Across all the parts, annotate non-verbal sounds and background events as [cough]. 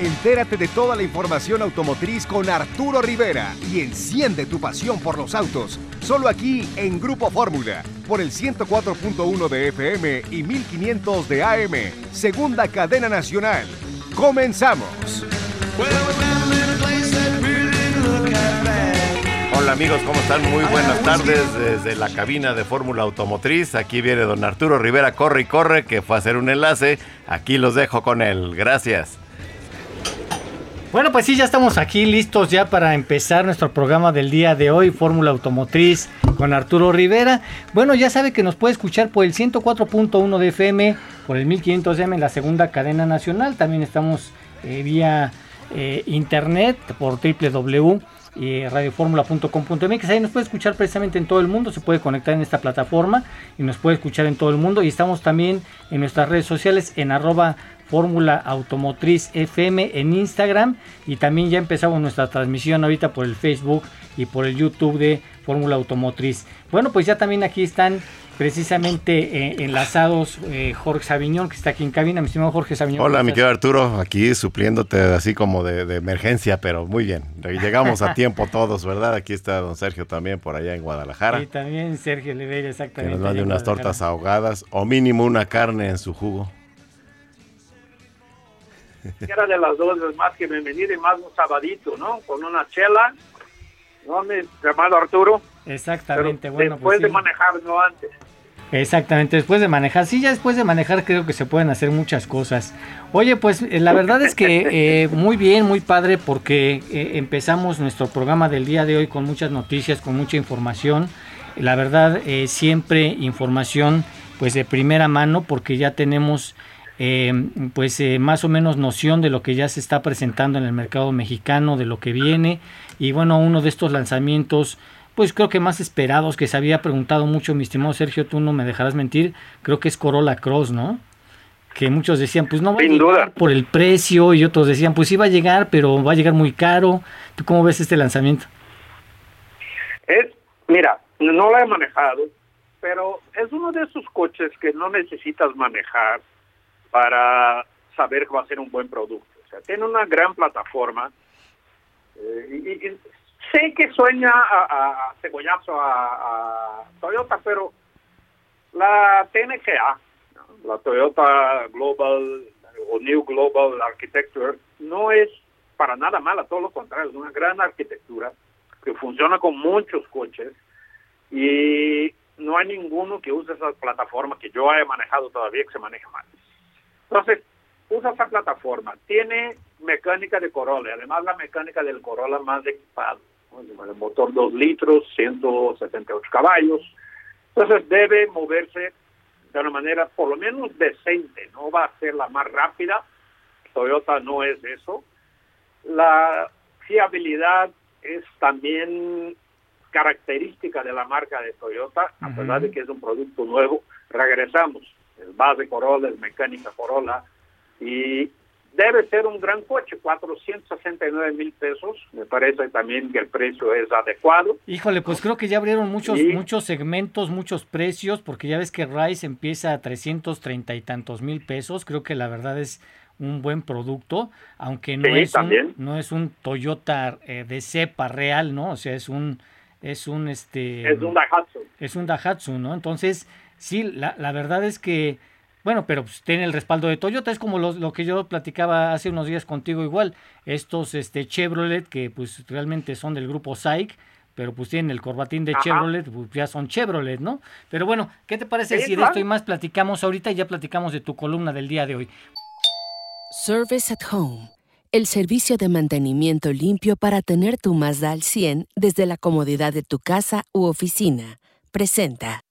Entérate de toda la información automotriz con Arturo Rivera y enciende tu pasión por los autos. Solo aquí en Grupo Fórmula, por el 104.1 de FM y 1500 de AM, segunda cadena nacional. ¡Comenzamos! Hola amigos, ¿cómo están? Muy buenas tardes desde la cabina de Fórmula Automotriz. Aquí viene don Arturo Rivera, corre y corre, que fue a hacer un enlace. Aquí los dejo con él. Gracias. Bueno, pues sí, ya estamos aquí listos ya para empezar nuestro programa del día de hoy, Fórmula Automotriz con Arturo Rivera. Bueno, ya sabe que nos puede escuchar por el 104.1 de FM, por el 1500M en la segunda cadena nacional. También estamos eh, vía eh, internet por www y radioformula.com.mx. Ahí nos puede escuchar precisamente en todo el mundo, se puede conectar en esta plataforma y nos puede escuchar en todo el mundo. Y estamos también en nuestras redes sociales en arroba Fórmula Automotriz FM en Instagram y también ya empezamos nuestra transmisión ahorita por el Facebook y por el YouTube de Fórmula Automotriz. Bueno, pues ya también aquí están precisamente eh, enlazados eh, Jorge Sabiñón, que está aquí en cabina. Mi estimado Jorge Sabiñón. Hola, mi querido Arturo, aquí supliéndote así como de, emergencia, pero muy bien. Llegamos a [laughs] tiempo todos, ¿verdad? Aquí está don Sergio también por allá en Guadalajara. Y también Sergio Oliveira, exactamente. Que nos mande unas tortas ahogadas o mínimo una carne en su jugo. Era de las dos es más que bienvenido y más un sabadito, ¿no? Con una chela, ¿no, mi hermano Arturo? Exactamente, bueno. Después pues de manejar, no antes. Exactamente, después de manejar. Sí, ya después de manejar creo que se pueden hacer muchas cosas. Oye, pues eh, la verdad es que eh, [laughs] muy bien, muy padre, porque eh, empezamos nuestro programa del día de hoy con muchas noticias, con mucha información. La verdad, siempre información pues de primera mano, porque ya tenemos pues más o menos noción de lo que ya se está presentando en el mercado mexicano, de lo que viene. Y bueno, uno de estos lanzamientos pues creo que más esperados, que se había preguntado mucho, mi estimado Sergio, tú no me dejarás mentir, creo que es Corolla Cross, ¿no? Que muchos decían, pues no va a llegar por el precio, y otros decían, pues sí va a llegar, pero va a llegar muy caro. ¿Tú cómo ves este lanzamiento? Es, mira, no lo he manejado, pero es uno de esos coches que no necesitas manejar para saber que va a ser un buen producto. O sea, tiene una gran plataforma. Eh, y, sé que sueña a, a a, Toyota, pero la TNGA, la Toyota Global o New Global Architecture, no es para nada mala, todo lo contrario, es una gran arquitectura que funciona con muchos coches y no hay ninguno que use esa plataforma que yo he manejado todavía que se maneje mal. Entonces, usa esa plataforma, tiene mecánica de Corolla, además la mecánica del Corolla más equipado el motor 2 litros, 178 caballos. Entonces debe moverse de una manera por lo menos decente, no va a ser la más rápida, Toyota no es eso. La fiabilidad es también característica de la marca de Toyota, a pesar de que es un producto nuevo. Regresamos, el base Corolla, el mecánica Corolla, y debe ser un gran coche, 469 mil pesos. Me parece también que el precio es adecuado. Híjole, pues creo que ya abrieron muchos, muchos segmentos, muchos precios, porque ya ves que Rice empieza a 330 y tantos mil pesos. Creo que la verdad es un buen producto, aunque no, es, un, no es un Toyota eh, de cepa real, ¿no? O sea, es un es un este es un Daihatsu. Es un Daihatsu, ¿no? Entonces, sí, la, la verdad es que bueno, pero pues, tiene el respaldo de Toyota, es como lo, que yo platicaba hace unos días contigo igual, estos este Chevrolet que pues realmente son del grupo SAIC, pero pues tienen el corbatín de Chevrolet, pues ya son Chevrolet, ¿no? Pero bueno, ¿qué te parece si de esto y más platicamos ahorita y ya platicamos de tu columna del día de hoy? Service at Home, el servicio de mantenimiento limpio para tener tu Mazda al 100 desde la comodidad de tu casa u oficina, presenta.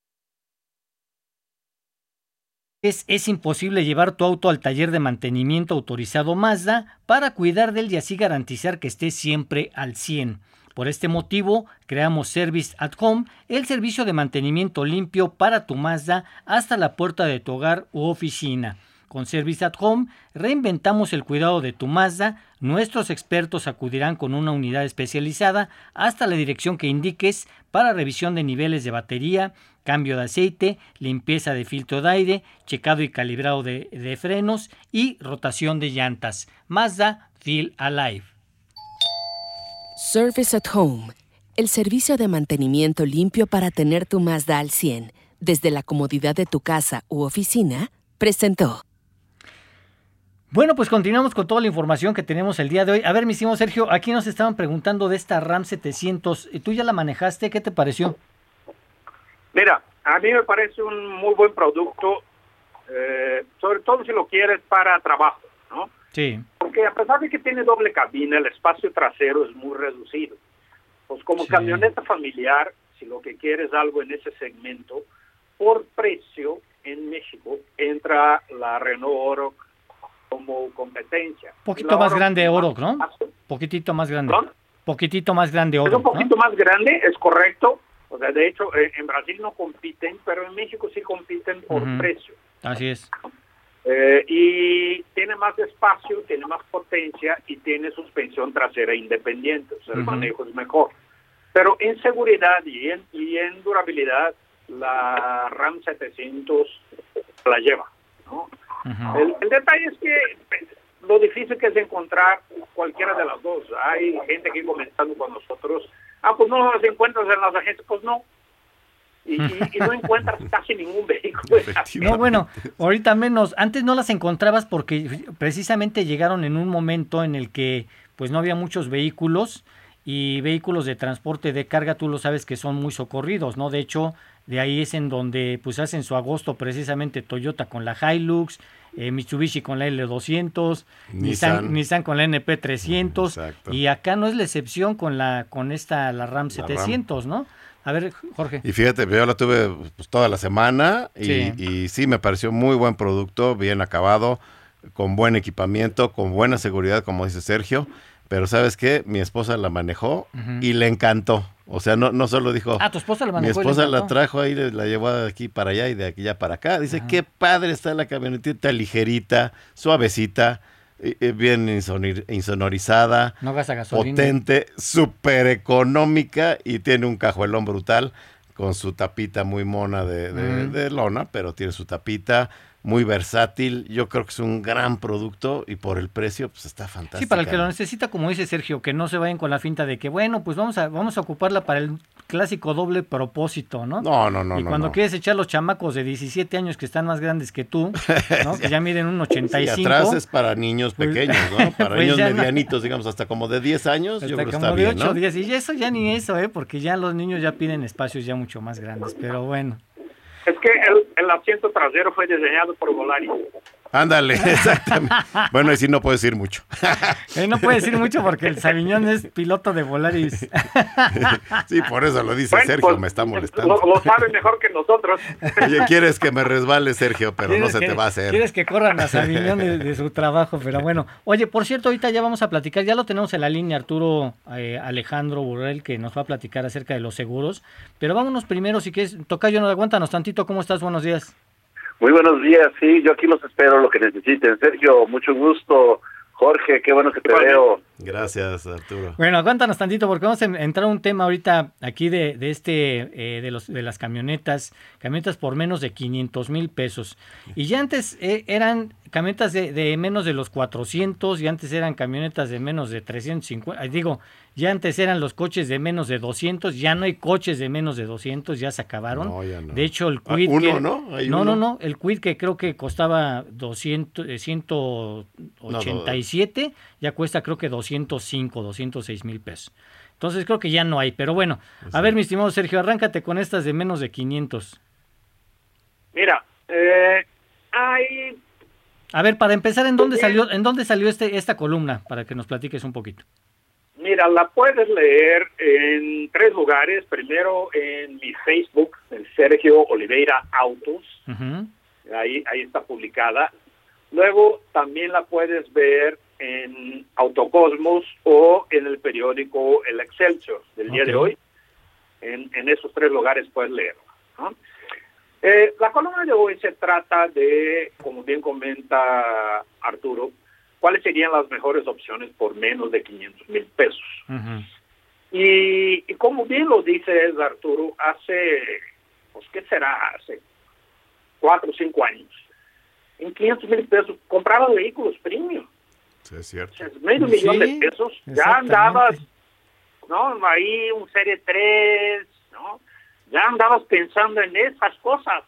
Es, imposible llevar tu auto al taller de mantenimiento autorizado Mazda para cuidar de él y así garantizar que esté siempre al 100. Por este motivo, creamos Service at Home, el servicio de mantenimiento limpio para tu Mazda hasta la puerta de tu hogar u oficina. Con Service at Home reinventamos el cuidado de tu Mazda. Nuestros expertos acudirán con una unidad especializada hasta la dirección que indiques para revisión de niveles de batería, cambio de aceite, limpieza de filtro de aire, checado y calibrado de, frenos y rotación de llantas. Mazda Feel Alive. Service at Home, el servicio de mantenimiento limpio para tener tu Mazda al 100 desde la comodidad de tu casa u oficina, presentó. Bueno, pues continuamos con toda la información que tenemos el día de hoy. A ver, mi Sergio, aquí nos estaban preguntando de esta RAM 700. ¿Tú ya la manejaste? ¿Qué te pareció? Mira, a mí me parece un muy buen producto, eh, sobre todo si lo quieres para trabajo, ¿no? Sí. Porque a pesar de que tiene doble cabina, el espacio trasero es muy reducido. Pues como Sí. camioneta familiar, si lo que quieres algo en ese segmento, por precio en México entra la Renault Oro como competencia. Poquito Y la más Oroch grande es Oro, más ¿no? espacio. Poquitito más grande. ¿Perdón? Poquitito más grande Es Oro, un poquito ¿no? más grande, es correcto. O sea, de hecho, eh, en Brasil no compiten, pero en México sí compiten por precio. Así es. Eh, y tiene más espacio, tiene más potencia y tiene suspensión trasera independiente, o sea, el manejo es mejor. Pero en seguridad y en, y en durabilidad, la RAM 700 la lleva. ¿no? El, el detalle es que lo difícil que es encontrar cualquiera de las dos. Hay gente que comentando con nosotros, ah, pues no las encuentras en las agencias, pues no. Y, y- y no [laughs] encuentras casi ningún vehículo. No, bueno, ahorita menos. Antes no las encontrabas porque precisamente llegaron en un momento en el que pues no había muchos vehículos y vehículos de transporte de carga, tú lo sabes que son muy socorridos, ¿no? De hecho, de ahí es en donde pues hacen su agosto precisamente Toyota con la Hilux, eh, Mitsubishi con la L200, Nissan, Nissan. Nissan con la NP300 Exacto. y acá no es la excepción con la con esta la RAM La RAM. 700, ¿no? A ver, Jorge. Y fíjate, yo la tuve pues, toda la semana y Sí. y sí. me pareció muy buen producto, bien acabado, con buen equipamiento, con buena seguridad, como dice Sergio. Pero ¿sabes qué? Mi esposa la manejó y le encantó. O sea, no, no solo dijo, Ah, tu esposa la mi y le esposa la trajo ahí, la llevó de aquí para allá y de aquí ya para acá. Dice, qué padre está la camionetita ligerita, suavecita, eh, eh, bien insonir- insonorizada No gasta gasolina. potente, súper económica y tiene un cajuelón brutal con su tapita muy mona de, de- Ujú. de lona, pero tiene su tapita muy versátil. Yo creo que es un gran producto y por el precio pues está fantástico. Sí, para el que lo necesita, como dice Sergio, que no se vayan con la finta de que, bueno, pues vamos a, vamos a ocuparla para el clásico doble propósito, ¿no? No, no, no. y no, cuando no. quieres echar los chamacos de 17 años que están más grandes que tú, [laughs] ¿no? que ya miden un Sí, 85. atrás es para niños Pues- pequeños, ¿no? [laughs] Para pues niños no. medianitos, digamos, hasta como de 10 años, yo hasta creo que está de bien, 8 ¿no? días. Y eso ya ni eso, ¿eh? Porque ya los niños ya piden espacios ya mucho más grandes. Pero bueno. Es que el, el asiento trasero fue diseñado por Volaris. Ándale, [laughs] exactamente. bueno, y sí no puedo decir mucho. No puede decir mucho porque el Sabiñón es piloto de Volaris. [laughs] sí, por eso lo dice Bueno, Sergio, pues, me está molestando. Lo, lo sabe mejor que nosotros. Oye, quieres que me resbale, Sergio, pero no se que- te va a hacer. Quieres que corran a Sabiñón de, de su trabajo, pero bueno. Oye, por cierto, ahorita ya vamos a platicar, ya lo tenemos en la línea Arturo eh, Alejandro Burrell, que nos va a platicar acerca de los seguros. Pero vámonos primero, si quieres, Tocayo, no aguántanos tantito, ¿cómo estás? Buenos días. Muy buenos días, sí, yo aquí los espero, lo que necesiten. Sergio, mucho gusto. Jorge, qué bueno que te veo. Gracias, Arturo. Bueno, aguántanos tantito porque vamos a entrar a un tema ahorita aquí de, de este eh, de los de las camionetas, camionetas por menos de 500 mil pesos. Y ya antes eh, eran camionetas de, de menos de los 400 y antes eran camionetas de menos de 350. eh, Digo, ya antes eran los coches de menos de 200, ya no hay coches de menos de 200, ya se acabaron. No, ya no. De hecho, el Ah, Quid uno, que- ¿no? Hay no, uno. no, no, el Quid que creo que costaba 200 eh, 187, ya cuesta creo que 205, 206 mil pesos. Entonces creo que ya no hay, pero bueno, a ver mi estimado Sergio, arráncate con estas de menos de 500. Mira, eh, hay A ver, para empezar, ¿en dónde salió, en dónde salió este, esta columna? Para que nos platiques un poquito. Mira, la puedes leer en tres lugares. Primero en mi Facebook, en Sergio Oliveira Autos. Ahí, ahí está publicada. Luego también la puedes ver en Autocosmos o en el periódico El Excelsior del día de hoy. En, en esos tres lugares puedes leerlo. ¿no? Eh, la columna de hoy se trata de, como bien comenta Arturo, cuáles serían las mejores opciones por menos de 500 mil pesos. Ujú. Y, y como bien lo dice Arturo, hace, pues, ¿qué será? Hace cuatro o cinco años. En 500 mil pesos compraban vehículos premium. Sí, es cierto. medio millón de Sí, pesos, ya andabas, ¿no? Ahí un Serie 3, ¿no? Ya andabas pensando en esas cosas.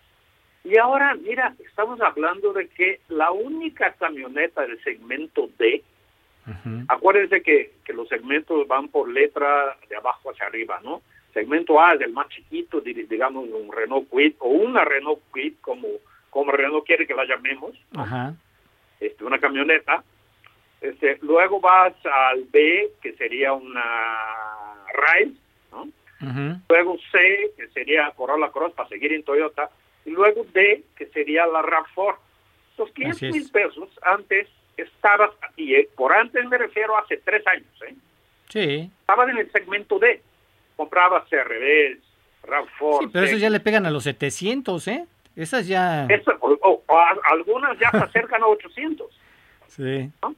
Y ahora, mira, estamos hablando de que la única camioneta del segmento D, Ujú. acuérdense que, que los segmentos van por letra de abajo hacia arriba, ¿no? Segmento A es el más chiquito, di- digamos un Renault Kwid o una Renault Kwid, como, como Renault quiere que la llamemos, este, una camioneta. Este, luego vas al B, que sería una Rise, ¿no? Luego C, que sería Corolla Cross para seguir en Toyota. Y luego D, que sería la RAV4. Los 500 Así es. mil pesos antes estabas, y por antes me refiero a hace tres años, ¿eh? Sí. estabas en el segmento D. Comprabas CRVs, RAV4. Sí, pero eso T. ya le pegan a los 700, ¿eh? Esas ya... Eso, o- o- o a- algunas ya se acercan a 800. [laughs] Sí. ¿no?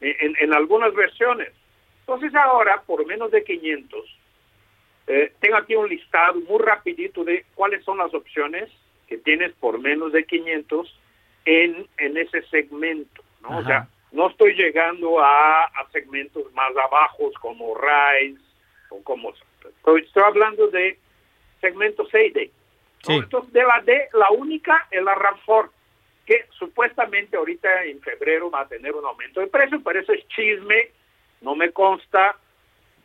En, en algunas versiones. Entonces ahora, por menos de 500, eh, tengo aquí un listado muy rapidito de cuáles son las opciones que tienes por menos de 500 en, en ese segmento. ¿no? O sea, no estoy llegando a, a segmentos más abajos como Rise o como... Estoy, estoy hablando de segmento C y D. ¿no? Sí. Entonces, de la D, la única es la RAV4 que supuestamente ahorita en febrero va a tener un aumento de precio, pero eso es chisme, no me consta.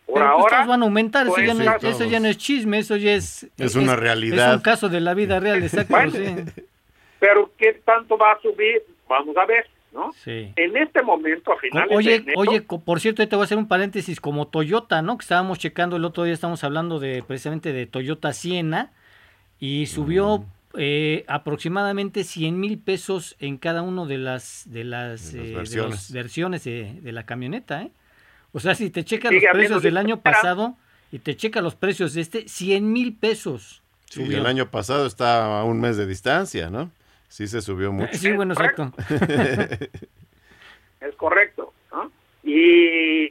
Por Pero pues ahora, van a aumentar, eso, pues, ya no, es- eso ya no es chisme, eso ya es... Es una realidad. Es un caso de la vida real, [laughs] exacto, Bueno. sí. pero ¿qué tanto va a subir? Vamos a ver, ¿no? Sí. En este momento, a finales de Oye, enero, oye, por cierto, ahí te voy a hacer un paréntesis como Toyota, ¿no? Que estábamos checando el otro día, estamos hablando de precisamente de Toyota Siena y subió Mm. Eh, aproximadamente 100 mil pesos en cada uno de las de las, De las eh, de versiones. las versiones de, de la camioneta, ¿eh? O sea, si te checa los precios del año espera. pasado y te checa los precios de este, 100 mil pesos. Sí, subió. el año pasado está a un mes de distancia, ¿no? Sí se subió mucho. Sí, bueno, exacto. [laughs] es correcto, ¿no? Y,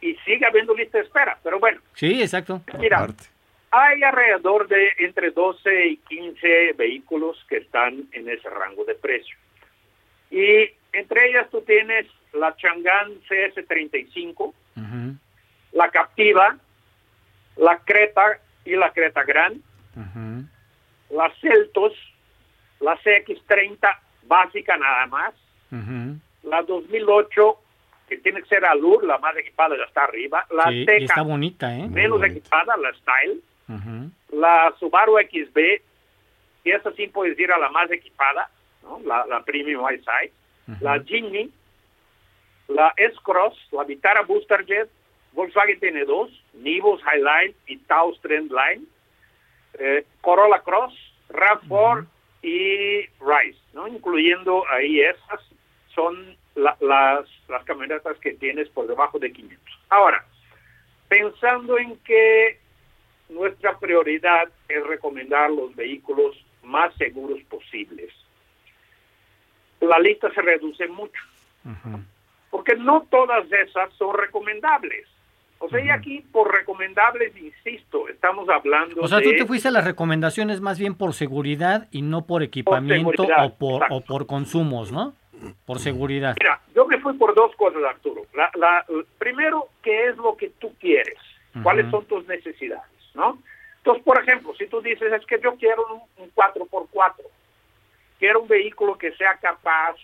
y sigue habiendo lista de espera, pero bueno, Sí, exacto. mira, Aparte. Hay alrededor de entre 12 y 15 vehículos que están en ese rango de precio. Y entre ellas tú tienes la Chang'an CS35, Ujú. la Captiva, la Creta y la Creta Gran, Ujú. la Celtos, la CX30 básica nada más, Ujú. la 2008 que tiene que ser Alur, la más equipada ya está arriba, la Sí, Teca está bonita, ¿eh? Menos equipada, la Style, La Subaru XB, y esa sí puedes ir a la más equipada, ¿no? la, la Premium Eyesight, Ujú. la Jimny, la S-Cross, la Vitara Booster Jet, Volkswagen tiene dos, Nivus Highline y Taos Trendline, eh, Corolla Cross, RAV4 y Rise, ¿no? incluyendo ahí esas, son la- las, las camionetas que tienes por debajo de 500. Ahora, pensando en que nuestra prioridad es recomendar los vehículos más seguros posibles, la lista se reduce mucho porque no todas esas son recomendables. O sea, y aquí por recomendables, insisto, estamos hablando O sea, tú de... te fuiste a las recomendaciones más bien por seguridad y no por equipamiento o, por, exacto. o por consumos, ¿no? Por seguridad. Mira, yo me fui por dos cosas, Arturo. La, la- primero, ¿qué es lo que tú quieres? ¿Cuáles son tus necesidades? ¿No? Entonces, por ejemplo, si tú dices, es que yo quiero un, un 4x4, quiero un vehículo que sea capaz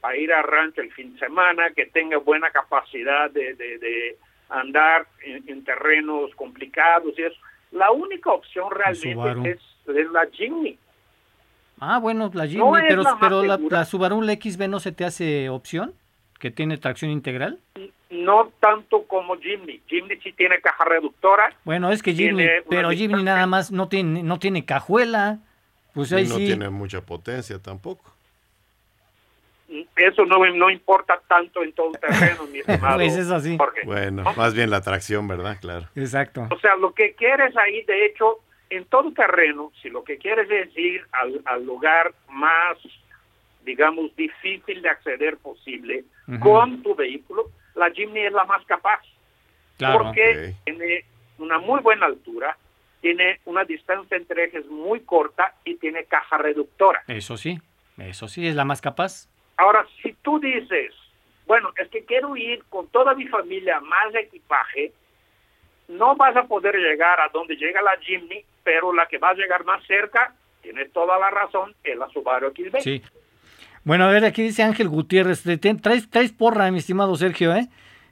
para ir a rancho el fin de semana, que tenga buena capacidad de, de- de andar en, en terrenos complicados y eso. La única opción realmente es, es la Jimny. Ah, bueno, la Jimny, No pero, la pero la, segura. la Subaru la XB no se te hace opción, que tiene tracción integral. No tanto como Jimny. Jimny sí tiene caja reductora. Bueno, es que Jimny, pero Jimny nada más no tiene, no tiene cajuela. Pues ahí Y no sí. tiene mucha potencia tampoco. Eso no, no importa tanto en todo terreno, mi [laughs] estimado. Pues es así. Jorge. Bueno, ¿No? más bien la tracción, ¿verdad? Claro. Exacto. O sea, lo que quieres ahí, de hecho, en todo terreno, si lo que quieres es ir al, al lugar más, digamos, difícil de acceder posible con tu vehículo, la Jimny es la más capaz. Claro. Porque Ok. tiene una muy buena altura, tiene una distancia entre ejes muy corta y tiene caja reductora. Eso sí, eso sí, es la más capaz. Ahora, si tú dices, bueno, es que quiero ir con toda mi familia, más equipaje, no vas a poder llegar a donde llega la Jimny, pero la que va a llegar más cerca, tienes toda la razón, es la Subaru XB. Sí. Bueno, a ver, aquí dice Ángel Gutiérrez, traes, traes porra, mi estimado Sergio, ¿eh?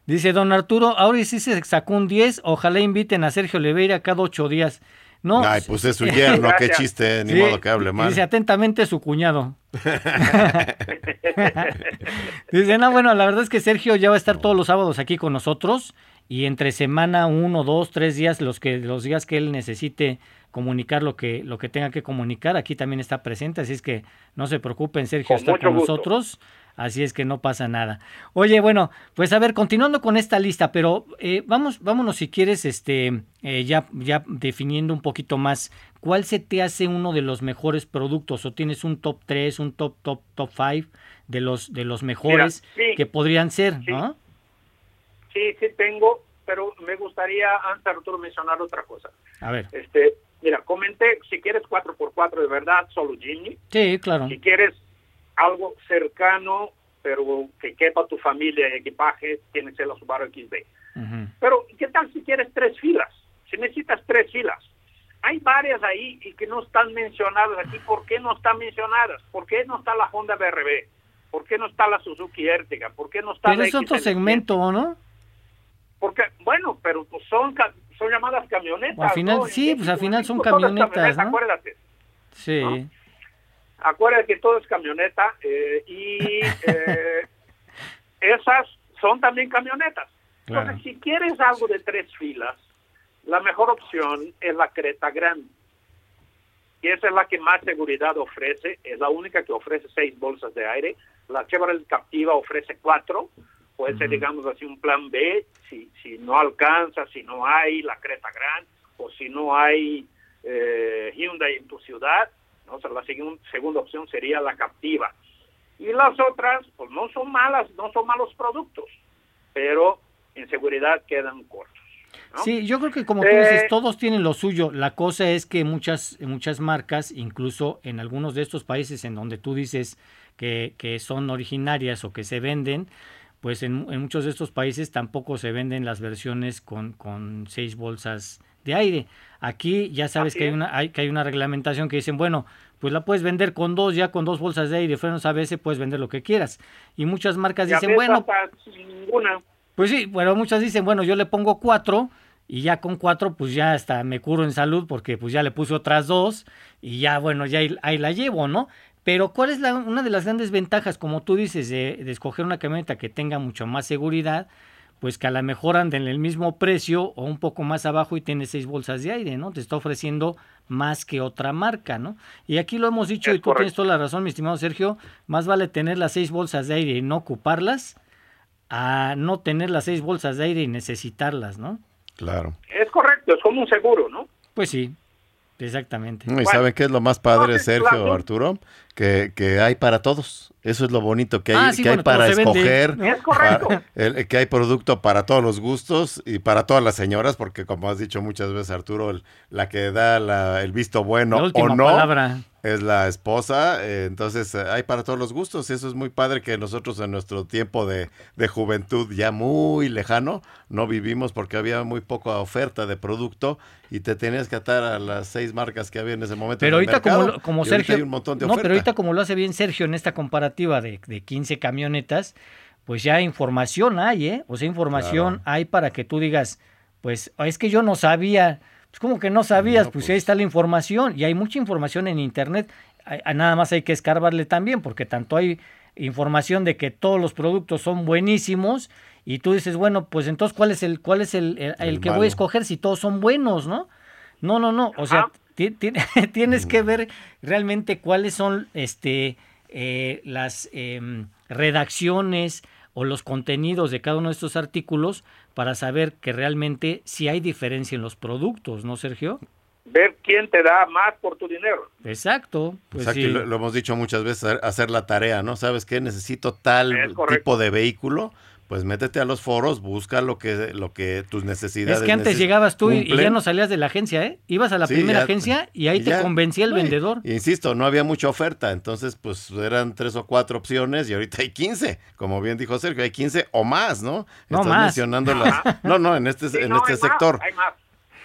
Dice don Arturo, ahora sí se sacó un 10, ojalá inviten a Sergio Leveira cada ocho días. No, Ay, pues es su yerno, qué chiste, ni modo que hable mal. Dice atentamente su cuñado. [laughs] [laughs] dice, no, bueno, la verdad es que Sergio ya va a estar todos los sábados aquí con nosotros y entre semana uno, dos, tres días, los que los días que él necesite comunicar lo que lo que tenga que comunicar, aquí también está presente, así es que no se preocupen, Sergio está con nosotros, así es que no pasa nada. Oye, bueno, pues a ver, continuando con esta lista, pero eh, vamos, vámonos si quieres, este, eh, ya ya definiendo un poquito más, ¿cuál se te hace uno de los mejores productos o tienes un top 3, un top top top 5 de los de los mejores que podrían ser, ¿no? Sí, sí tengo, pero me gustaría antes Arturo mencionar otra cosa. A ver. Este, mira, comenté si quieres 4x4 de verdad, solo Jimny. Sí, claro. Si quieres algo cercano, pero que quepa tu familia y equipaje, tienes el Subaru XB. Pero, ¿qué tal si quieres tres filas? Si necesitas tres filas. Hay varias ahí y que no están mencionadas aquí. ¿Por qué no están mencionadas? ¿Por qué no está la Honda BRB? ¿Por qué no está la Suzuki Ertiga? ¿Por qué no está Pero es otro segmento, ¿no? Porque, bueno, pero pues son, son llamadas camionetas. Al final, sí, pues al final son camionetas, ¿no? Acuérdate. Sí. Acuérdate que todo es camioneta eh, y [laughs] eh, esas son también camionetas. Entonces, si quieres algo de tres filas, la mejor opción es la Creta Grande. Y esa es la que más seguridad ofrece, es la única que ofrece seis bolsas de aire. La Chevrolet Captiva ofrece cuatro, puede ser, digamos así, un plan B, si, si no alcanza, si no hay la Creta Grand o si no hay eh, Hyundai en tu ciudad, ¿no? O la segunda opción sería la Captiva. Y las otras, pues no son malas, no son malos productos, pero en seguridad quedan cortos. Sí, yo creo que como tú dices, eh, todos tienen lo suyo. La cosa es que muchas, muchas marcas, incluso en algunos de estos países en donde tú dices que, que son originarias o que se venden, pues en, muchos de estos países tampoco se venden las versiones con, con seis bolsas de aire. Aquí ya sabes que hay, una, hay, que hay una reglamentación que dicen, bueno, pues la puedes vender con dos, ya con dos bolsas de aire, frenos ABS, puedes vender lo que quieras. Y muchas marcas dicen, bueno, pues sí, bueno, muchas dicen, bueno, yo le pongo cuatro y ya con cuatro, pues ya hasta me curo en salud porque pues ya le puse otras dos y ya, bueno, ya ahí la llevo, ¿no? Pero ¿cuál es la, una de las grandes ventajas, como tú dices, de, escoger una camioneta que tenga mucho más seguridad? Pues que a lo mejor anda en el mismo precio o un poco más abajo y tiene seis bolsas de aire, ¿no? Te está ofreciendo más que otra marca, ¿no? Y aquí lo hemos dicho y tú tienes toda la razón, mi estimado Sergio, más vale tener las seis bolsas de aire y no ocuparlas a no tener las seis bolsas de aire y necesitarlas, ¿no? Claro. Es correcto, es como un seguro, ¿no? Pues sí, exactamente. ¿Y saben qué es lo más padre, Sergio, Arturo? Que, que hay para todos. Eso es lo bonito que hay, ah, que hay para escoger. Es que hay producto para todos los gustos y para todas las señoras, porque como has dicho muchas veces, Arturo, la que da el visto bueno o no es la esposa. Eh, entonces eh, hay para todos los gustos. Y eso es muy padre que nosotros en nuestro tiempo de, de juventud ya muy lejano no vivimos porque había muy poca oferta de producto y te tenías que atar a las seis marcas que había en ese momento. Pero ahorita, como, como Sergio. un montón de no, pero ahorita como lo hace bien Sergio en esta comparativa de, de 15 camionetas, pues ya información hay, ¿eh? O sea, información hay para que tú digas, pues es que yo no sabía, pues como que no sabías, pues, ahí pues. está la información y hay mucha información en internet, nada más hay que escarbarle también, porque tanto hay información de que todos los productos son buenísimos y tú dices, bueno, pues entonces, ¿cuál es el, cuál es el, el, que voy a escoger si todos son buenos, no? No, no, no, o sea, [laughs] tienes que ver realmente cuáles son este, eh, las em, redacciones o los contenidos de cada uno de estos artículos para saber que realmente si hay diferencia en los productos, ¿no, Sergio? Ver quién te da más por tu dinero. Exacto. Pues lo, lo, hemos dicho muchas veces, hacer la tarea, ¿no? ¿Sabes qué? Necesito tal tipo de vehículo pues métete a los foros, busca lo que, lo que tus necesidades. Es que antes llegabas tú y, ya no salías de la agencia, ¿eh? Ibas a la primera agencia y ahí te convencía el vendedor. Insisto, no había mucha oferta, entonces pues eran tres o cuatro opciones y ahorita hay 15, como bien dijo Sergio, hay 15 o más, ¿no? No Estás más. mencionando las... [laughs] No, no, en este, en este sector. hay más.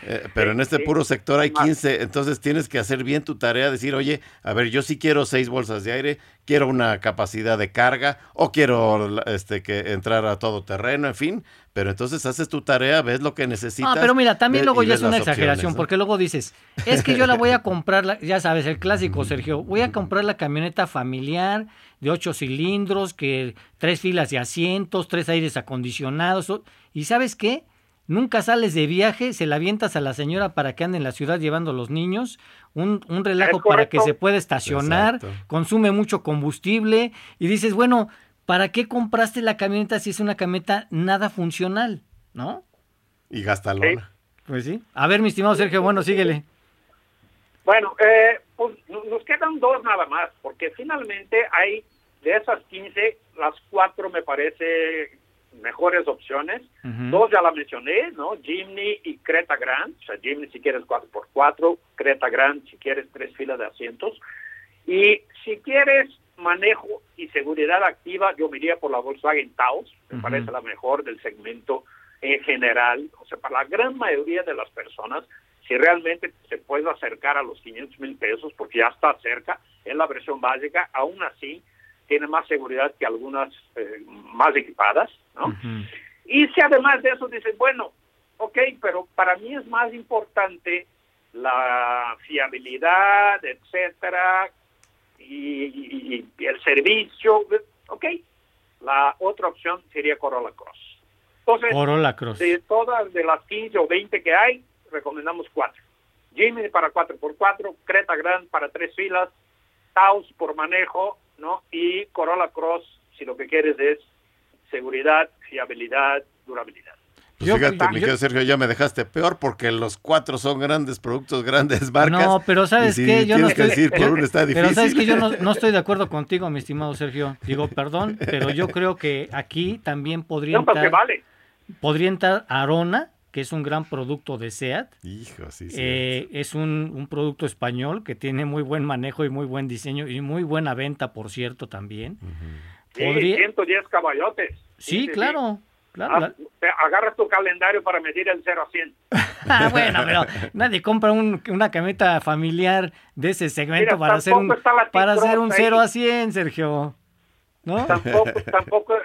Eh, pero en este puro sector hay 15, entonces tienes que hacer bien tu tarea, decir, oye, a ver, yo sí quiero seis bolsas de aire, quiero una capacidad de carga o quiero este que entrar a todo terreno, en fin, pero entonces haces tu tarea, ves lo que necesitas. Ah, pero mira, también luego ya es una exageración, porque luego dices, es que yo la voy a comprar, ya sabes, el clásico, Sergio, voy a comprar la camioneta familiar de ocho cilindros, que tres filas de asientos, tres aires acondicionados, y ¿sabes qué? Nunca sales de viaje, se la avientas a la señora para que ande en la ciudad llevando a los niños, un, un relajo para que se pueda estacionar, consume mucho combustible y dices, bueno, ¿para qué compraste la camioneta si es una camioneta nada funcional? ¿No? Y gasta lona. Pues sí. A ver, mi estimado Sergio, bueno, síguele. Bueno, eh, pues nos quedan dos nada más, porque finalmente hay de esas 15, las cuatro me parece mejores opciones. Dos ya la mencioné, ¿no? Jimny y Creta Grand. O sea, Jimny si quieres 4x4, Creta Grand si quieres tres filas de asientos. Y si quieres manejo y seguridad activa, yo me iría por la Volkswagen Taos, me parece la mejor del segmento en general. O sea, para la gran mayoría de las personas, si realmente se puede acercar a los 500 mil pesos, porque ya está cerca, en la versión básica, aún así tiene más seguridad que algunas eh, más equipadas, ¿no? Y si además de eso dices, bueno, ok, pero para mí es más importante la fiabilidad, etcétera, y, el servicio, ok, la otra opción sería Corolla Cross. Entonces, Corolla Cross. de todas de las 15 o 20 que hay, recomendamos cuatro. Jimmy para 4x4, Creta Grand para tres filas, Taos por manejo ¿no? Y Corolla Cross, si lo que quieres es seguridad, fiabilidad, durabilidad. Pues fíjate, Sergio, ya me dejaste peor porque los cuatro son grandes productos, grandes marcas. No, pero sabes que yo no estoy, decir por uno está difícil. Pero sabes que yo no, estoy de acuerdo [laughs] contigo, mi estimado Sergio. Digo, perdón, pero yo creo que aquí también podría entrar, vale. podría entrar Arona, que es un gran producto de SEAT. Hijo, sí, eh, es un, un, producto español que tiene muy buen manejo y muy buen diseño y muy buena venta, por cierto, también. sí, 110 caballotes. Sí, claro. Claro, ah, agarras tu calendario para medir el 0 a 100. [laughs] ah, bueno, pero nadie compra un, una camioneta familiar de ese segmento para hacer un para hacer un 0 a 100, Sergio. ¿No? Tampoco, tampoco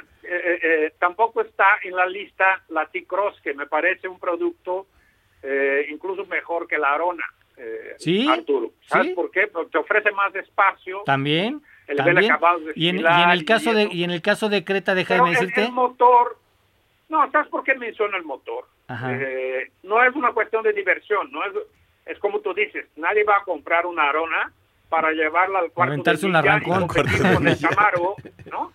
eh, eh, eh, tampoco está en la lista la T-Cross, que me parece un producto incluso mejor que la Arona. sí, Arturo. ¿Sabes por qué? Porque te ofrece más espacio. También. también. y, en, el caso de y en el caso de Creta, déjame decirte. El motor, no, ¿sabes por qué menciono el motor? no es una cuestión de diversión, no es, es como tú dices, nadie va a comprar una Arona para llevarla al cuarto de un arrancón [laughs] con el Camaro, ¿no?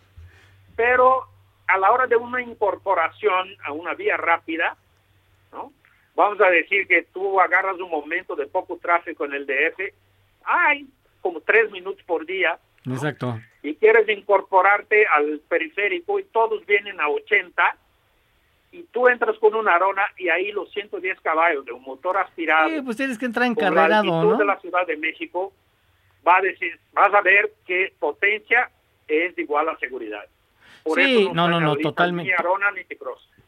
Pero a la hora de una incorporación a una vía rápida, ¿no? Vamos a decir que tú agarras un momento de poco tráfico en el DF, hay como tres minutos por día. Exacto. Y quieres incorporarte al periférico y todos vienen a 80 y tú entras con una arona y ahí los 110 caballos de un motor aspirado. Sí, pues tienes que entrar encarrerado, ¿no? de la Ciudad de México va a decir, vas a ver que potencia es igual a seguridad sí, no, no, no, totalmente. Ni Arona ni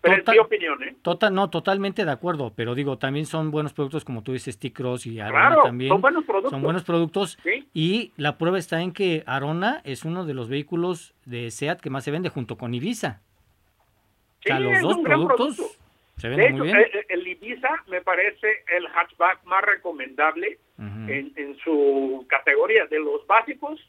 Pero es mi opinión, ¿eh? Total, no, totalmente de acuerdo, pero digo, también son buenos productos, como tú dices, T-Cross y Arona también. son buenos productos. Son buenos productos. Y la prueba está en que Arona es uno de los vehículos de SEAT que más se vende junto con Ibiza. o sea, los dos productos se venden muy bien. El, el, Ibiza me parece el hatchback más recomendable en, en su categoría de los básicos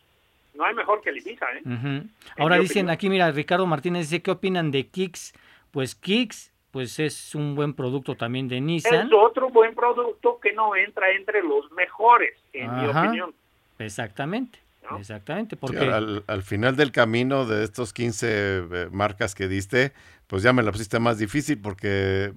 no hay mejor que el Ibiza, ¿eh? Ahora dicen aquí, mira, Ricardo Martínez dice, ¿qué opinan de Kicks? Pues Kicks, pues es un buen producto también de Nissan. Es otro buen producto que no entra entre los mejores, en mi opinión. Exactamente. Exactamente, porque al, final del camino de estos 15 eh, marcas que diste, pues ya me la pusiste más difícil porque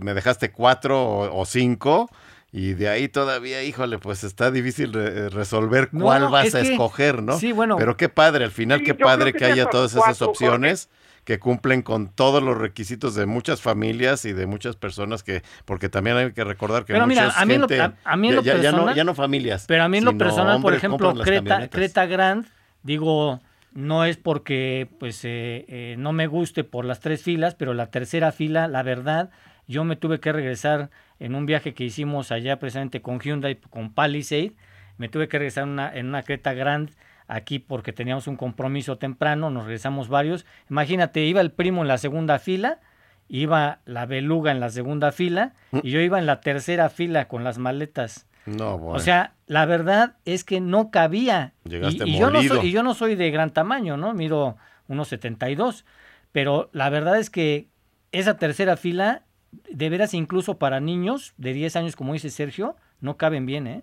me dejaste cuatro o, o cinco y de ahí todavía, híjole, pues está difícil eh, resolver cuál vas a escoger, ¿no? Sí, bueno. Pero qué padre, al final qué padre que, haya todas esas opciones, que cumplen con todos los requisitos de muchas familias y de muchas personas que, porque también hay que recordar que muchas a mí, gente, lo, ya, no, ya, no, familias. Pero a mí en lo personal, por ejemplo, Creta, Creta Grand, digo, no es porque pues eh, eh, no me guste por las tres filas, pero la tercera fila, la verdad, yo me tuve que regresar en un viaje que hicimos allá precisamente con Hyundai, con Palisade, me tuve que regresar una, en una Creta Grand aquí porque teníamos un compromiso temprano, nos regresamos varios. Imagínate, iba el primo en la segunda fila, iba la beluga en la segunda fila mm. y yo iba en la tercera fila con las maletas. No, O sea, la verdad es que no cabía. Llegaste y, yo no soy, y yo no soy de gran tamaño, ¿no? Mido unos 72. Pero la verdad es que esa tercera fila, de veras, incluso para niños de 10 años, como dice Sergio, no caben bien, ¿eh?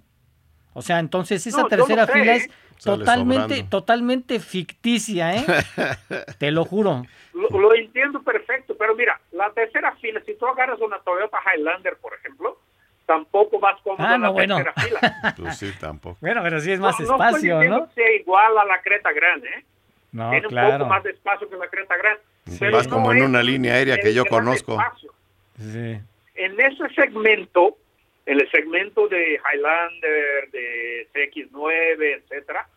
O sea, entonces esa tercera fila es totalmente, totalmente ficticia, ¿eh? [laughs] Te lo juro. Lo, entiendo perfecto, pero mira, la tercera fila, si tú agarras una Toyota Highlander, por ejemplo, tampoco vas cómodo ah, en la tercera fila. [laughs] Pues sí, tampoco. Bueno, pero sí es más espacio, ¿no? No sea igual a la Creta Grande, ¿eh? No, Tiene un poco más de espacio que la Creta Grande. vas como en una línea aérea que yo conozco. Sí. En ese segmento en el segmento de Highlander, de CX9, etcétera,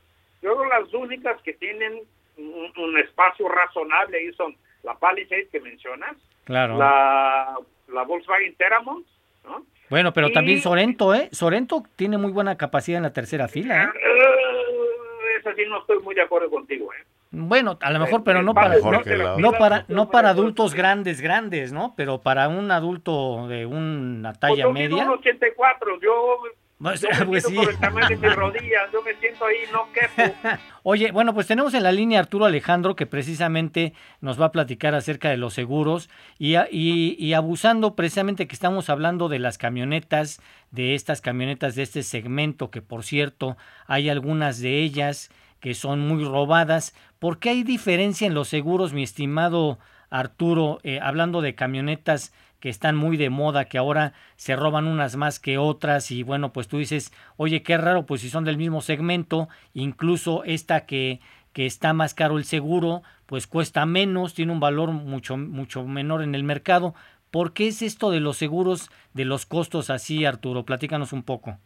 yo creo las únicas que tienen un, espacio razonable ahí son la Palisade que mencionas, claro. la, la Volkswagen Teramont, ¿no? Bueno, pero también Sorento, ¿eh? Sorento tiene muy buena capacidad en la tercera fila, ¿eh? esa sí no estoy muy de acuerdo contigo, ¿eh? Bueno, a lo mejor, pero no para, no, para, no para adultos grandes, grandes, ¿no? Pero para un adulto de una talla pues media. Yo 84, yo pues, pues sí. por el tamaño de mis [laughs] rodillas, yo me siento ahí, no quepo. [laughs] Oye, bueno, pues tenemos en la línea Arturo Alejandro que precisamente nos va a platicar acerca de los seguros y, y, y, abusando precisamente que estamos hablando de las camionetas, de estas camionetas de este segmento, que por cierto hay algunas de ellas que son muy robadas. ¿Por qué hay diferencia en los seguros, mi estimado Arturo, eh, hablando de camionetas que están muy de moda, que ahora se roban unas más que otras y bueno, pues tú dices, oye, qué raro, pues si son del mismo segmento, incluso esta que, que está más caro el seguro, pues cuesta menos, tiene un valor mucho, mucho menor en el mercado. ¿Por qué es esto de los seguros, de los costos así, Arturo? Platícanos un poco.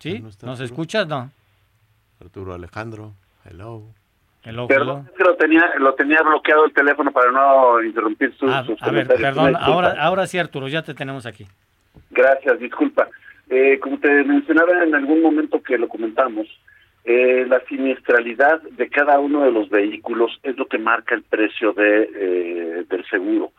¿Sí? ¿Nos escuchas? No. Arturo Alejandro, hello. Hello, perdón, es que lo tenía, lo tenía bloqueado el teléfono para no interrumpir sus, ah, A ver, perdón, ahora, ahora sí, Arturo, ya te tenemos aquí. Gracias, disculpa. Eh, como te mencionaba en algún momento que lo comentamos, eh, la siniestralidad de cada uno de los vehículos es lo que marca el precio de, eh, del seguro.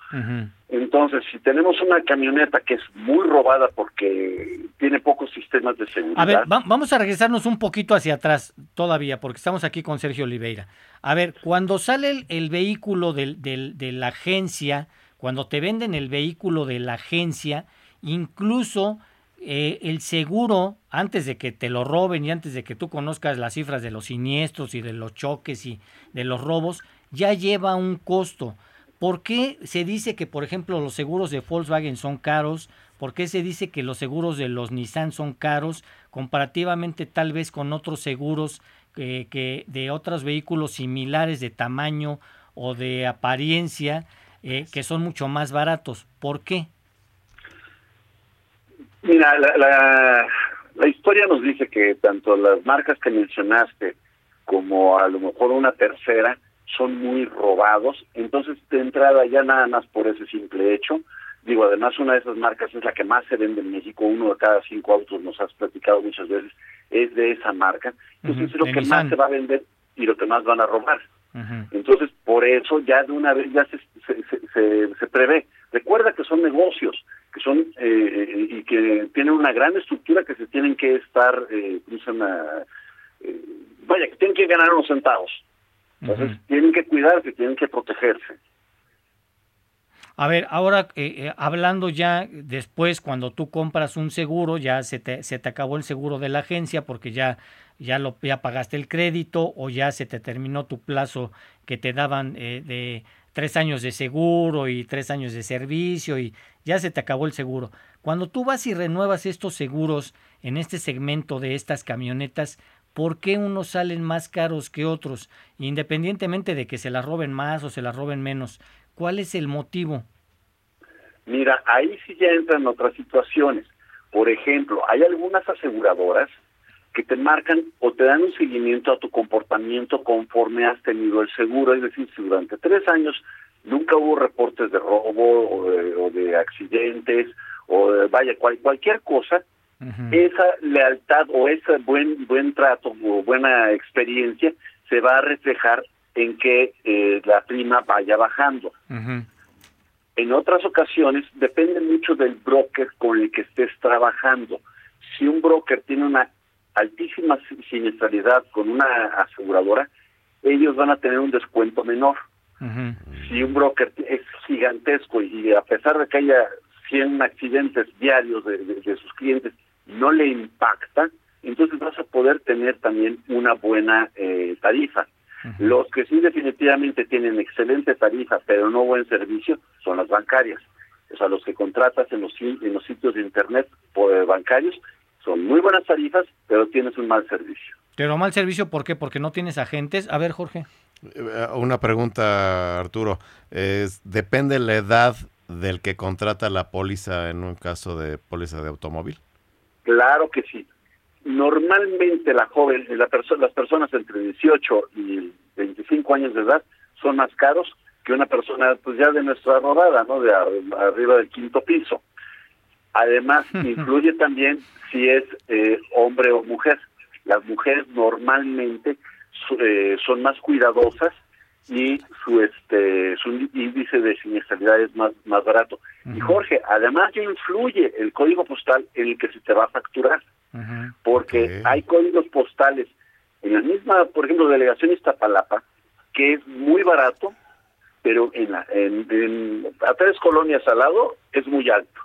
Entonces, si tenemos una camioneta que es muy robada porque tiene pocos sistemas de seguridad. A ver, vamos a regresarnos un poquito hacia atrás todavía, porque estamos aquí con Sergio Oliveira. A ver, cuando sale el, vehículo del, de la agencia, cuando te venden el vehículo de la agencia, incluso eh, el seguro, antes de que te lo roben y antes de que tú conozcas las cifras de los siniestros y de los choques y de los robos, ya lleva un costo. ¿Por qué se dice que, por ejemplo, los seguros de Volkswagen son caros? ¿Por qué se dice que los seguros de los Nissan son caros comparativamente tal vez con otros seguros que, de otros vehículos similares de tamaño o de apariencia eh, que son mucho más baratos? ¿Por qué? Mira, la, la, historia nos dice que tanto las marcas que mencionaste como a lo mejor una tercera son muy robados, entonces de entrada ya nada más por ese simple hecho, digo, además una de esas marcas es la que más se vende en México, uno de cada cinco autos nos has platicado muchas veces, es de esa marca, entonces es lo que más se va a vender y lo que más van a robar. Entonces, por eso ya de una vez ya se, se, se prevé. Recuerda que son negocios, que son eh, y que tienen una gran estructura que se tienen que estar, eh, eh, vaya, que tienen que ganar unos centavos. Entonces tienen que cuidarse, tienen que protegerse. A ver, ahora hablando ya después, cuando tú compras un seguro, ya se te, se te acabó el seguro de la agencia porque ya, ya, lo, ya pagaste el crédito o ya se te terminó tu plazo que te daban de tres años de seguro y tres años de servicio y ya se te acabó el seguro. Cuando tú vas y renuevas estos seguros en este segmento de estas camionetas, ¿por qué unos salen más caros que otros? Independientemente de que se la roben más o se la roben menos, ¿cuál es el motivo? Mira, ahí sí ya entran otras situaciones. Por ejemplo, hay algunas aseguradoras que te marcan o te dan un seguimiento a tu comportamiento conforme has tenido el seguro. Es decir, si durante tres años nunca hubo reportes de robo o de, accidentes o vaya, cualquier cosa, esa lealtad o ese buen, buen trato o buena experiencia se va a reflejar en que eh, la prima vaya bajando. En otras ocasiones depende mucho del broker con el que estés trabajando. Si un broker tiene una altísima siniestralidad con una aseguradora, ellos van a tener un descuento menor. Si un broker es gigantesco y a pesar de que haya 100 accidentes diarios de, sus clientes, no le impacta, entonces vas a poder tener también una buena eh, tarifa. Los que sí definitivamente tienen excelente tarifa, pero no buen servicio, son las bancarias. O sea, los que contratas en los, en los sitios de internet por, eh, bancarios son muy buenas tarifas, pero tienes un mal servicio. Pero mal servicio, ¿por qué? Porque no tienes agentes. A ver, Jorge. Eh, una pregunta, Arturo. Es, ¿Depende la edad del que contrata la póliza en un caso de póliza de automóvil? Claro que sí. Normalmente la joven, la las personas entre 18 y 25 años de edad son más caros que una persona pues ya de nuestra rodada, ¿no? De arriba del quinto piso. Además, [laughs] influye también si es eh, hombre o mujer. Las mujeres normalmente eh, son más cuidadosas y su este su índice de siniestralidad es más más barato. Y Jorge, además ya influye el código postal en el que se te va a facturar, porque hay códigos postales en la misma, por ejemplo, delegación Iztapalapa, que es muy barato, pero en, la, en, a tres colonias al lado es muy alto.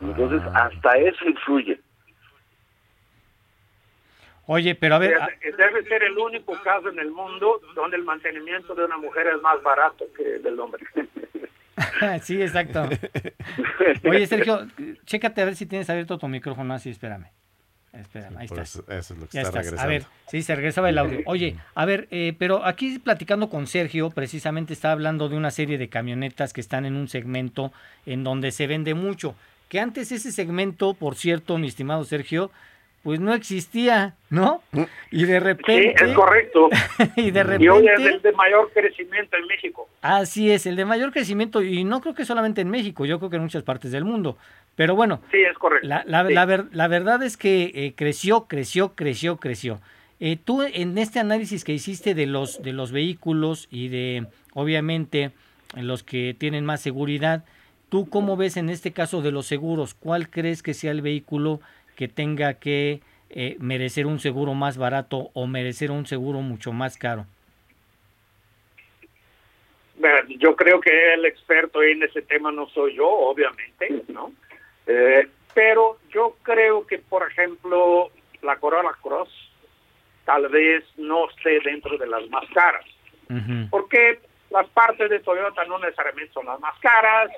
Entonces, ah. hasta eso influye. Oye, pero a ver... Debe, ser el único caso en el mundo donde el mantenimiento de una mujer es más barato que del hombre. [laughs] [laughs] sí, exacto. [laughs] Oye, Sergio, chécate a ver si tienes abierto tu micrófono así, espérame. Espérame, ahí está. Eso, es lo que está regresando. A ver, sí, se regresaba el audio. Oye, a ver, eh, pero aquí platicando con Sergio, precisamente está hablando de una serie de camionetas que están en un segmento en donde se vende mucho. Que antes ese segmento, por cierto, mi estimado Sergio, pues no existía, ¿no? Mm. Y de repente... Sí, es correcto. [laughs] y de repente... Y hoy es el de mayor crecimiento en México. Así es, el de mayor crecimiento, y no creo que solamente en México, yo creo que en muchas partes del mundo. Pero bueno, sí, es correcto. La, la, la, verdad es que eh, creció, creció, creció, creció. Eh, tú en este análisis que hiciste de los, de los vehículos y de, obviamente, los que tienen más seguridad, ¿tú cómo ves en este caso de los seguros? ¿Cuál crees que sea el vehículo que tenga que eh, merecer un seguro más barato o merecer un seguro mucho más caro? Yo creo que el experto en ese tema no soy yo, obviamente, ¿no? Eh, pero yo creo que, por ejemplo, la Corolla Cross tal vez no esté dentro de las más caras, porque las partes de Toyota no necesariamente son las más caras,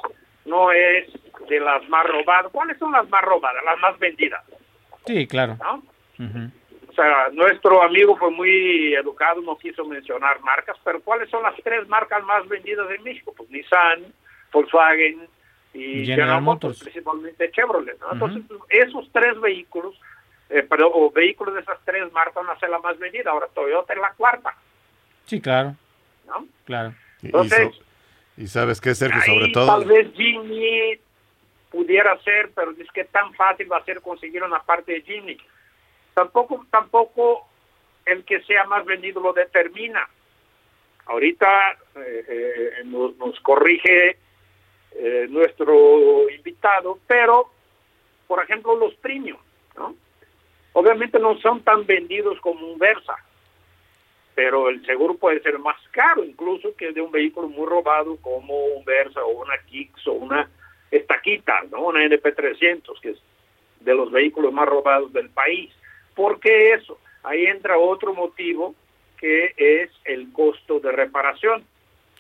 no es de las más robadas. ¿Cuáles son las más robadas? Las más vendidas. Sí, claro. O sea, nuestro amigo fue muy educado, no quiso mencionar marcas, pero ¿cuáles son las tres marcas más vendidas en México? Pues Nissan, Volkswagen y General, Motors, principalmente Chevrolet. Entonces, esos tres vehículos, eh, pero, o vehículos de esas tres marcas van a ser la más vendida. Ahora Toyota es la cuarta. Sí, claro. ¿No? Claro. Entonces, y sabes qué, Sergio, sobre todo. Tal vez Jimmy pudiera ser, pero es que tan fácil va a ser conseguir una parte de Jimmy. Tampoco, tampoco el que sea más vendido lo determina. Ahorita eh, eh, nos, corrige eh, nuestro invitado, pero, por ejemplo, los premios, ¿no? Obviamente no son tan vendidos como un Versa pero el seguro puede ser más caro incluso que de un vehículo muy robado como un Versa o una Kicks o una Estaquita, ¿no? Una NP300, que es de los vehículos más robados del país. ¿Por qué eso? Ahí entra otro motivo que es el costo de reparación.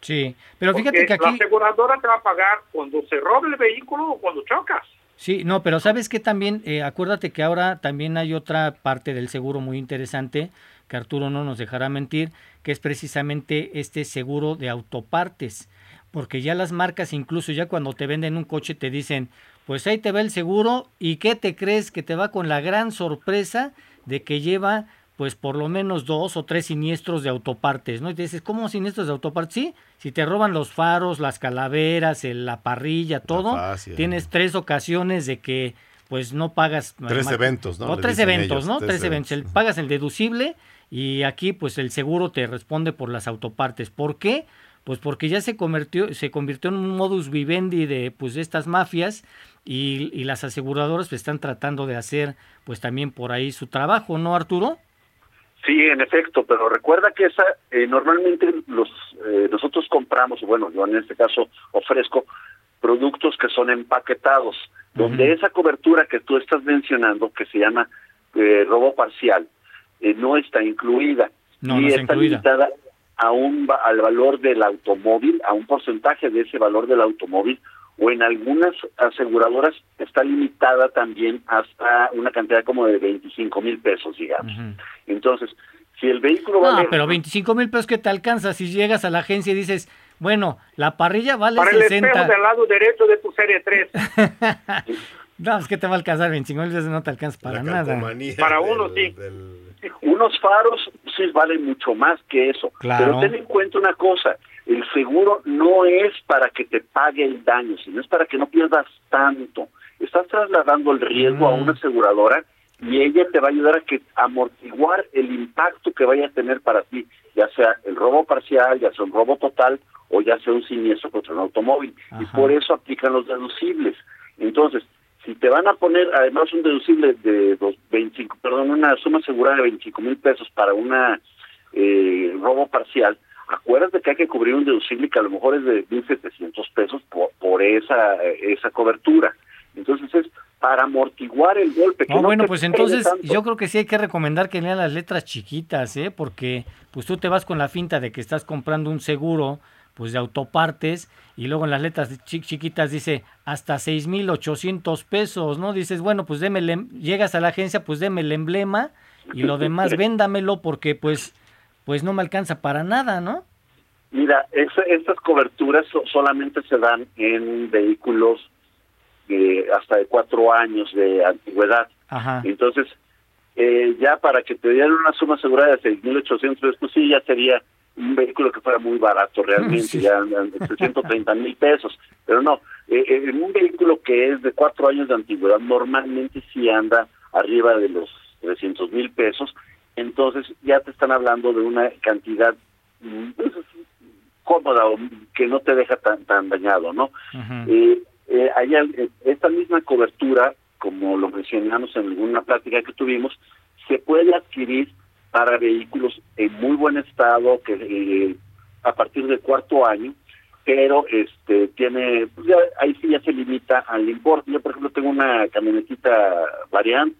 Sí, pero fíjate que aquí... La aseguradora te va a pagar cuando se robe el vehículo o cuando chocas. Sí, no, pero sabes que también, eh, acuérdate que ahora también hay otra parte del seguro muy interesante, que Arturo no nos dejará mentir, que es precisamente este seguro de autopartes, porque ya las marcas, incluso ya cuando te venden un coche, te dicen, pues ahí te va el seguro y ¿qué te crees que te va con la gran sorpresa de que lleva pues por lo menos dos o tres siniestros de autopartes, ¿no? Y te dices, ¿cómo siniestros de autopartes? Sí, si te roban los faros, las calaveras, la parrilla, todo, tienes tres ocasiones de que pues no pagas... Tres eventos, ¿no? O tres eventos, ¿no? Tres, eventos. pagas el deducible y aquí pues el seguro te responde por las autopartes. ¿Por qué? Pues porque ya se convirtió, se convirtió en un modus vivendi de pues de estas mafias y, y las aseguradoras pues, están tratando de hacer pues también por ahí su trabajo, ¿no, Arturo? Sí, en efecto, pero recuerda que esa eh, normalmente los eh, nosotros compramos, bueno, yo en este caso ofrezco productos que son empaquetados, donde esa cobertura que tú estás mencionando, que se llama eh, robo parcial, no está incluida y está limitada a un al valor del automóvil, a un porcentaje de ese valor del automóvil o en algunas aseguradoras está limitada también hasta una cantidad como de 25 mil pesos, digamos. Entonces, si el vehículo vale... Ah, pero 25 mil pesos que te alcanza si llegas a la agencia y dices, bueno, la parrilla vale Para 60. Para el espejo del lado derecho de tu serie 3. [laughs] no, es que te va a alcanzar 25 mil pesos, no te alcanza para nada. Para uno, sí. Unos faros sí valen mucho más que eso. Claro. Pero ten en cuenta una cosa, el seguro no es para que te pague el daño, sino es para que no pierdas tanto. Estás trasladando el riesgo a una mm. aseguradora y ella te va a ayudar a que amortiguar el impacto que vaya a tener para ti, ya sea el robo parcial, ya sea un robo total o ya sea un siniestro contra un automóvil. Y por eso aplican los deducibles. Entonces, si te van a poner además un deducible de dos, 25, perdón, una suma asegurada de 25 mil pesos para una eh, robo parcial, acuérdate que hay que cubrir un deducible que a lo mejor es de 1.700 pesos por, por esa, esa cobertura. Entonces es para amortiguar el golpe. no, bueno, pues entonces yo creo que sí hay que recomendar que lean las letras chiquitas, ¿eh? Porque pues tú te vas con la finta de que estás comprando un seguro pues de autopartes y luego en las letras chiquitas dice hasta 6.800 pesos, ¿no? Dices, bueno, pues déme, llegas a la agencia, pues déme el emblema y lo demás [laughs] véndamelo porque pues pues no me alcanza para nada, ¿no? Mira, estas coberturas solamente se dan en vehículos de hasta de cuatro años de antigüedad. Entonces, eh, ya para que te dieran una suma asegurada de 6.800 pesos, pues sí, ya sería un vehículo que fuera muy barato realmente, ya de 130 mil pesos. Pero no, eh, eh, en un vehículo que es de cuatro años de antigüedad, normalmente sí anda arriba de los 300 mil pesos entonces ya te están hablando de una cantidad pues, cómoda o que no te deja tan tan dañado, ¿no? eh, eh, eh, esta misma cobertura, como lo mencionamos en alguna plática que tuvimos, se puede adquirir para vehículos en muy buen estado, que eh, a partir del cuarto año, pero este tiene, pues ahí sí ya se limita al importe. Yo, por ejemplo, tengo una camionetita variante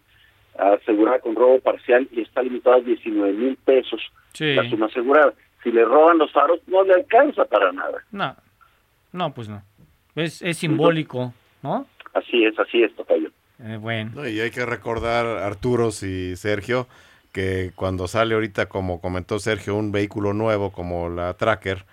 asegurada con robo parcial y está limitada a 19 mil pesos la suma asegurada. Si le roban los faros, no le alcanza para nada. No, no, pues no. Es, es simbólico, ¿no? Así es, así es, Tocayo. Eh, bueno. y hay que recordar, Arturo y Sergio, que cuando sale ahorita, como comentó Sergio, un vehículo nuevo como la Tracker,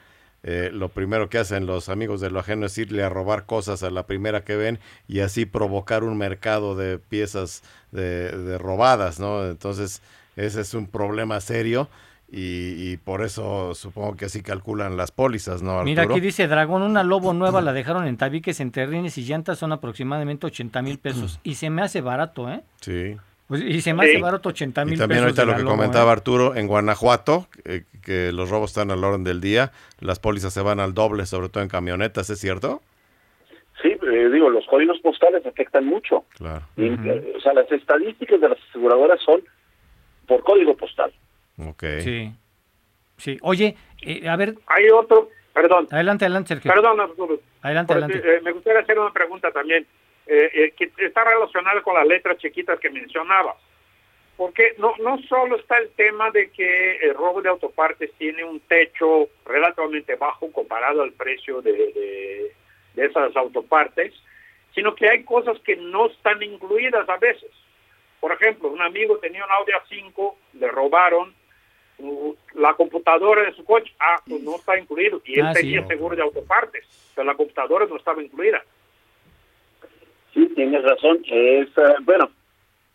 eh, lo primero que hacen los amigos de lo ajeno es irle a robar cosas a la primera que ven y así provocar un mercado de piezas de, robadas, ¿no? Entonces, ese es un problema serio. Y, por eso supongo que así calculan las pólizas, ¿no? Arturo? Mira, aquí dice Dragón, una Lobo nueva la dejaron en tabiques entre rines y llantas, son aproximadamente 80 mil pesos. [clears throat] Y se me hace barato, ¿eh? Sí. Pues, y se me hace barato 80 mil pesos. Y también ahorita lo que comentaba ¿eh? Arturo, en Guanajuato, eh, que los robos están al orden del día, las pólizas se van al doble, sobre todo en camionetas, ¿es cierto? Sí, eh, digo, los códigos postales afectan mucho. Claro. O sea, las estadísticas de las aseguradoras son por código postal. Ok. Sí. Sí. Oye, a ver. Hay otro, perdón. Adelante, adelante, Sergio. Perdón, Adelante, adelante. me gustaría hacer una pregunta también. Eh, eh, que está relacionado con las letras chiquitas que mencionaba. Porque no, no solo está el tema de que el robo de autopartes tiene un techo relativamente bajo comparado al precio de, de, esas autopartes, sino que hay cosas que no están incluidas a veces. Por ejemplo, un amigo tenía un Audi A5, le robaron uh, la computadora de su coche, ah, pues no está incluido, y él ah, tenía seguro de autopartes, pero la computadora no estaba incluida. Tienes razón. Es, eh, bueno,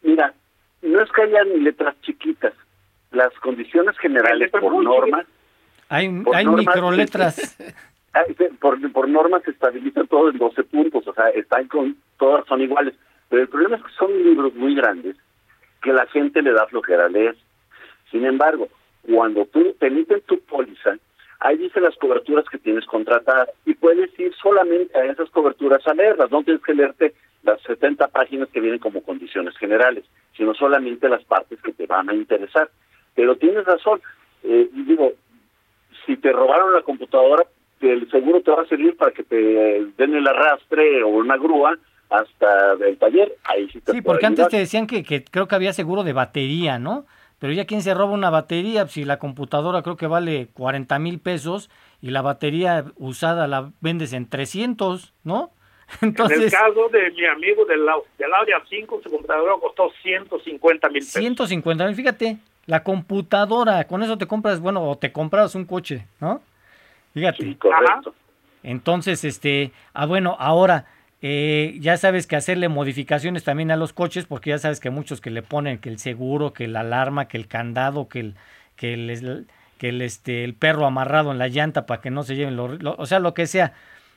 mira, no es que hayan letras chiquitas, las condiciones generales por norma. Hay, hay microletras. [laughs] Por, por norma se estabiliza todo en 12 puntos, o sea, están con, todas son iguales. Pero el problema es que son libros muy grandes que la gente le da flojera a leer. Sin embargo, cuando tú te emiten tu póliza, ahí dice las coberturas que tienes contratadas y puedes ir solamente a esas coberturas a leerlas, no tienes que leerte las 70 páginas que vienen como condiciones generales, sino solamente las partes que te van a interesar. Pero tienes razón, eh, digo, si te robaron la computadora, el seguro te va a servir para que te den el arrastre o una grúa hasta el taller. Ahí sí te Sí, porque antes te decían que, que creo que había seguro de batería, ¿no? Pero ya quien se roba una batería, si la computadora creo que vale 40 mil pesos y la batería usada la vendes en 300, ¿no? [laughs] Entonces, en el caso de mi amigo del, del Audi A5, su computadora costó 150 mil pesos. 150 mil, fíjate, la computadora, con eso te compras, bueno, o te compras un coche, ¿no? Fíjate. correcto. Entonces, este, ah, bueno, ahora, eh, ya sabes que hacerle modificaciones también a los coches, porque ya sabes que muchos que le ponen que el seguro, que la alarma, que el candado, que el, que el, que el, este, el perro amarrado en la llanta para que no se lleven, lo, o sea, lo que sea.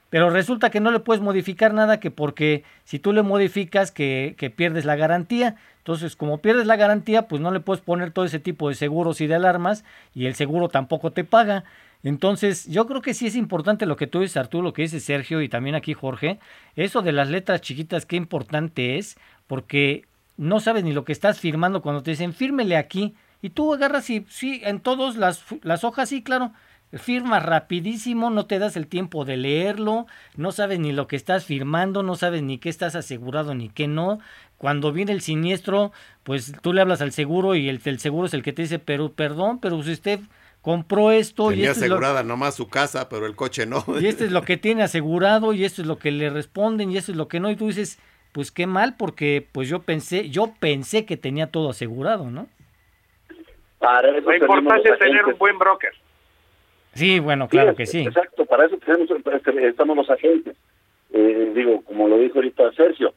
Pero resulta que no le puedes modificar nada que porque si tú le modificas que, que pierdes la garantía. Entonces, como pierdes la garantía, pues no le puedes poner todo ese tipo de seguros y de alarmas y el seguro tampoco te paga. Entonces, yo creo que sí es importante lo que tú dices, Arturo, lo que dice Sergio y también aquí Jorge. Eso de las letras chiquitas, qué importante es, porque no sabes ni lo que estás firmando cuando te dicen, fírmele aquí. Y tú agarras y sí, en todas las, las hojas, sí, claro, firmas rapidísimo, no te das el tiempo de leerlo, no sabes ni lo que estás firmando, no sabes ni qué estás asegurado ni qué no. Cuando viene el siniestro, pues tú le hablas al seguro y el, el seguro es el que te dice, pero perdón, pero si usted compró esto y esto asegurada nomás su casa, pero el coche no. [laughs] Y esto es lo que tiene asegurado y esto es lo que le responden y esto es lo que no y tú dices, pues qué mal porque pues yo pensé, yo pensé que tenía todo asegurado, ¿no? Para eso lo importante es tener un buen broker. Sí, bueno, claro que sí. Exacto, para eso tenemos, estamos los agentes. Eh, digo, como lo dijo ahorita Sergio,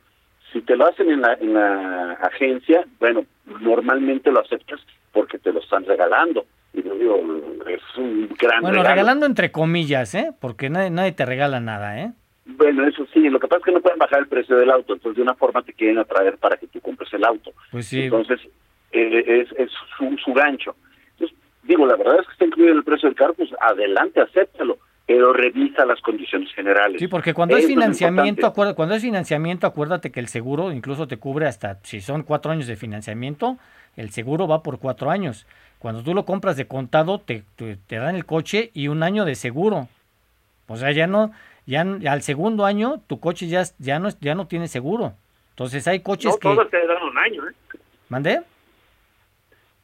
si te lo hacen en la, en la agencia, bueno, normalmente lo aceptas porque te lo están regalando. Y digo, es un gran Bueno, regalando entre comillas, ¿eh? Porque nadie, nadie te regala nada, ¿eh? Bueno, eso sí, lo que pasa es que no pueden bajar el precio del auto, entonces de una forma te quieren atraer para que tú compres el auto. Pues sí. Entonces, eh, es, es su, su gancho. Digo, la verdad es que está incluido el precio del carro, pues adelante, acéptalo, pero revisa las condiciones generales. Sí, porque cuando es financiamiento, acuérdate, cuando es financiamiento, acuérdate que el seguro incluso te cubre hasta, si son cuatro años de financiamiento, el seguro va por cuatro años. Cuando tú lo compras de contado, te, te, dan el coche y un año de seguro. O sea, ya no, ya al segundo año tu coche ya, ya no ya no tiene seguro. Entonces hay coches no, que. todos te dan un año, ¿eh? ¿Mandé?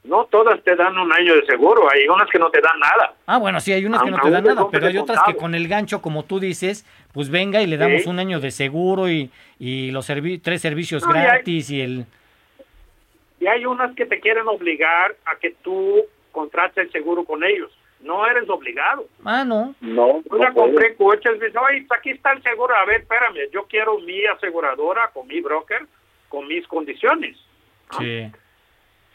No todas te dan un año de seguro, hay unas que no te dan nada. Ah, bueno, sí, hay unas que no te dan nada, pero hay otras que con el gancho, como tú dices, pues venga y le damos un año de seguro y, y los tres servicios gratis y, el... Y hay unas que te quieren obligar a que tú contrates el seguro con ellos. No eres obligado. Ah, no. No. Yo compré coches, dice, oye, aquí está el seguro. A ver, espérame, yo quiero mi aseguradora con mi broker, con mis condiciones. Sí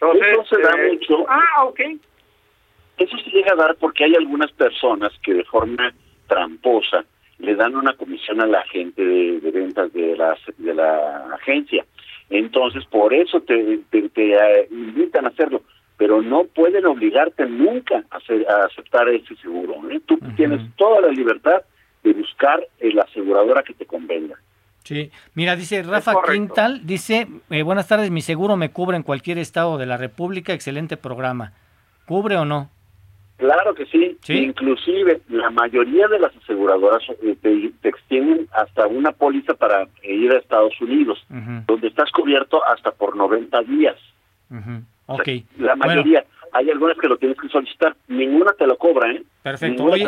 eso se da eh, mucho. Ah, ok. Eso se llega a dar porque hay algunas personas que de forma tramposa le dan una comisión a la gente de, ventas de la, de la agencia. Entonces, por eso te, te, eh, invitan a hacerlo, pero no pueden obligarte nunca a, a aceptar ese seguro. ¿eh? Tú tienes toda la libertad de buscar la aseguradora que te convenga. Sí, mira, dice Rafa Quintal, dice, eh, buenas tardes, mi seguro me cubre en cualquier estado de la República, excelente programa. ¿Cubre o no? Claro que sí. Inclusive la mayoría de las aseguradoras eh, te, extienden hasta una póliza para ir a Estados Unidos, donde estás cubierto hasta por 90 días. Ok. la mayoría. Hay algunas que lo tienes que solicitar. Ninguna te lo cobra, ¿eh? Perfecto. Oye,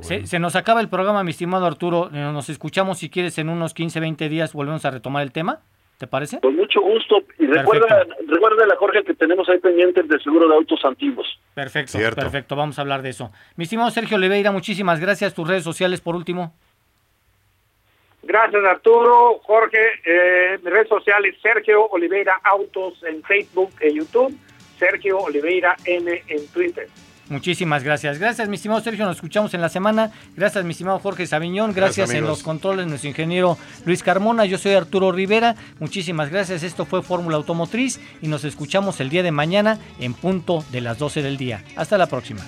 se, se, nos acaba el programa, mi estimado Arturo. Eh, nos escuchamos si quieres en unos 15, 20 días. Volvemos a retomar el tema. ¿Te parece? Con mucho gusto. Y recuerda, recuerda la Jorge que tenemos ahí pendientes de seguro de autos antiguos. Perfecto, perfecto. Vamos a hablar de eso. Mi estimado Sergio Oliveira, muchísimas gracias. Tus redes sociales por último. Gracias Arturo, Jorge. Eh, mis redes sociales Sergio Oliveira Autos en Facebook e YouTube. Sergio Oliveira N en Twitter. Muchísimas gracias. Gracias, mi estimado Sergio. Nos escuchamos en la semana. Gracias, mi estimado Jorge Sabiñón. Gracias, en los controles, nuestro ingeniero Luis Carmona. Yo soy Arturo Rivera. Muchísimas gracias. Esto fue Fórmula Automotriz y nos escuchamos el día de mañana en punto de las 12 del día. Hasta la próxima.